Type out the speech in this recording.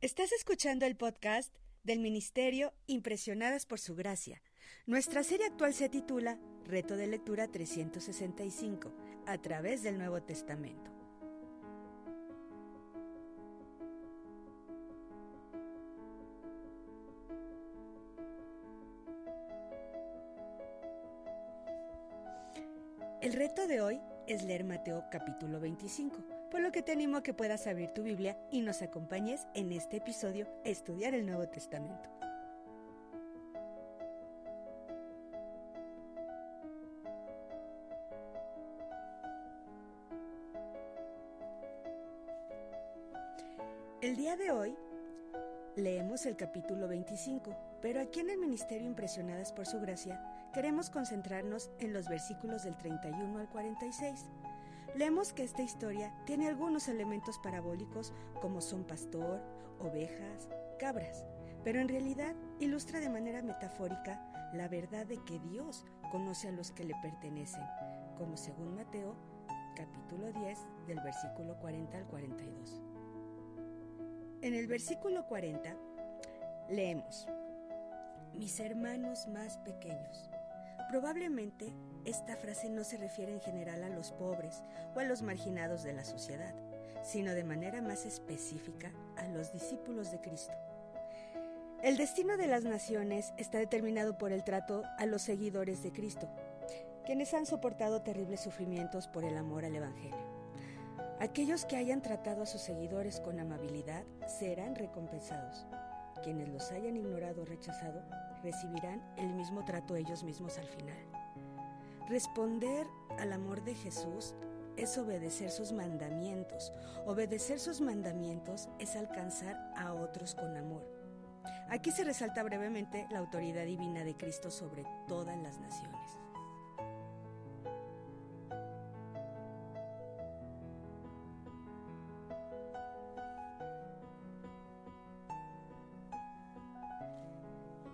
Estás escuchando el podcast del Ministerio Impresionadas por Su Gracia. Nuestra serie actual se titula Reto de Lectura 365, a través del Nuevo Testamento. El reto de hoy es leer Mateo capítulo 25, por lo que te animo a que puedas abrir tu Biblia y nos acompañes en este episodio a estudiar el Nuevo Testamento. El día de hoy leemos el capítulo 25, pero aquí en el Ministerio Impresionadas por Su Gracia queremos concentrarnos en los versículos del 31 al 46. Leemos que esta historia tiene algunos elementos parabólicos como son pastor, ovejas, cabras, pero en realidad ilustra de manera metafórica la verdad de que Dios conoce a los que le pertenecen, como según Mateo capítulo 10 del versículo 40 al 42. En el versículo 40 leemos, mis hermanos más pequeños. Probablemente esta frase no se refiere en general a los pobres o a los marginados de la sociedad, sino de manera más específica a los discípulos de Cristo. El destino de las naciones está determinado por el trato a los seguidores de Cristo, quienes han soportado terribles sufrimientos por el amor al Evangelio. Aquellos que hayan tratado a sus seguidores con amabilidad serán recompensados. Quienes los hayan ignorado o rechazado recibirán el mismo trato ellos mismos al final. Responder al amor de Jesús es obedecer sus mandamientos. Obedecer sus mandamientos es alcanzar a otros con amor. Aquí se resalta brevemente la autoridad divina de Cristo sobre todas las naciones.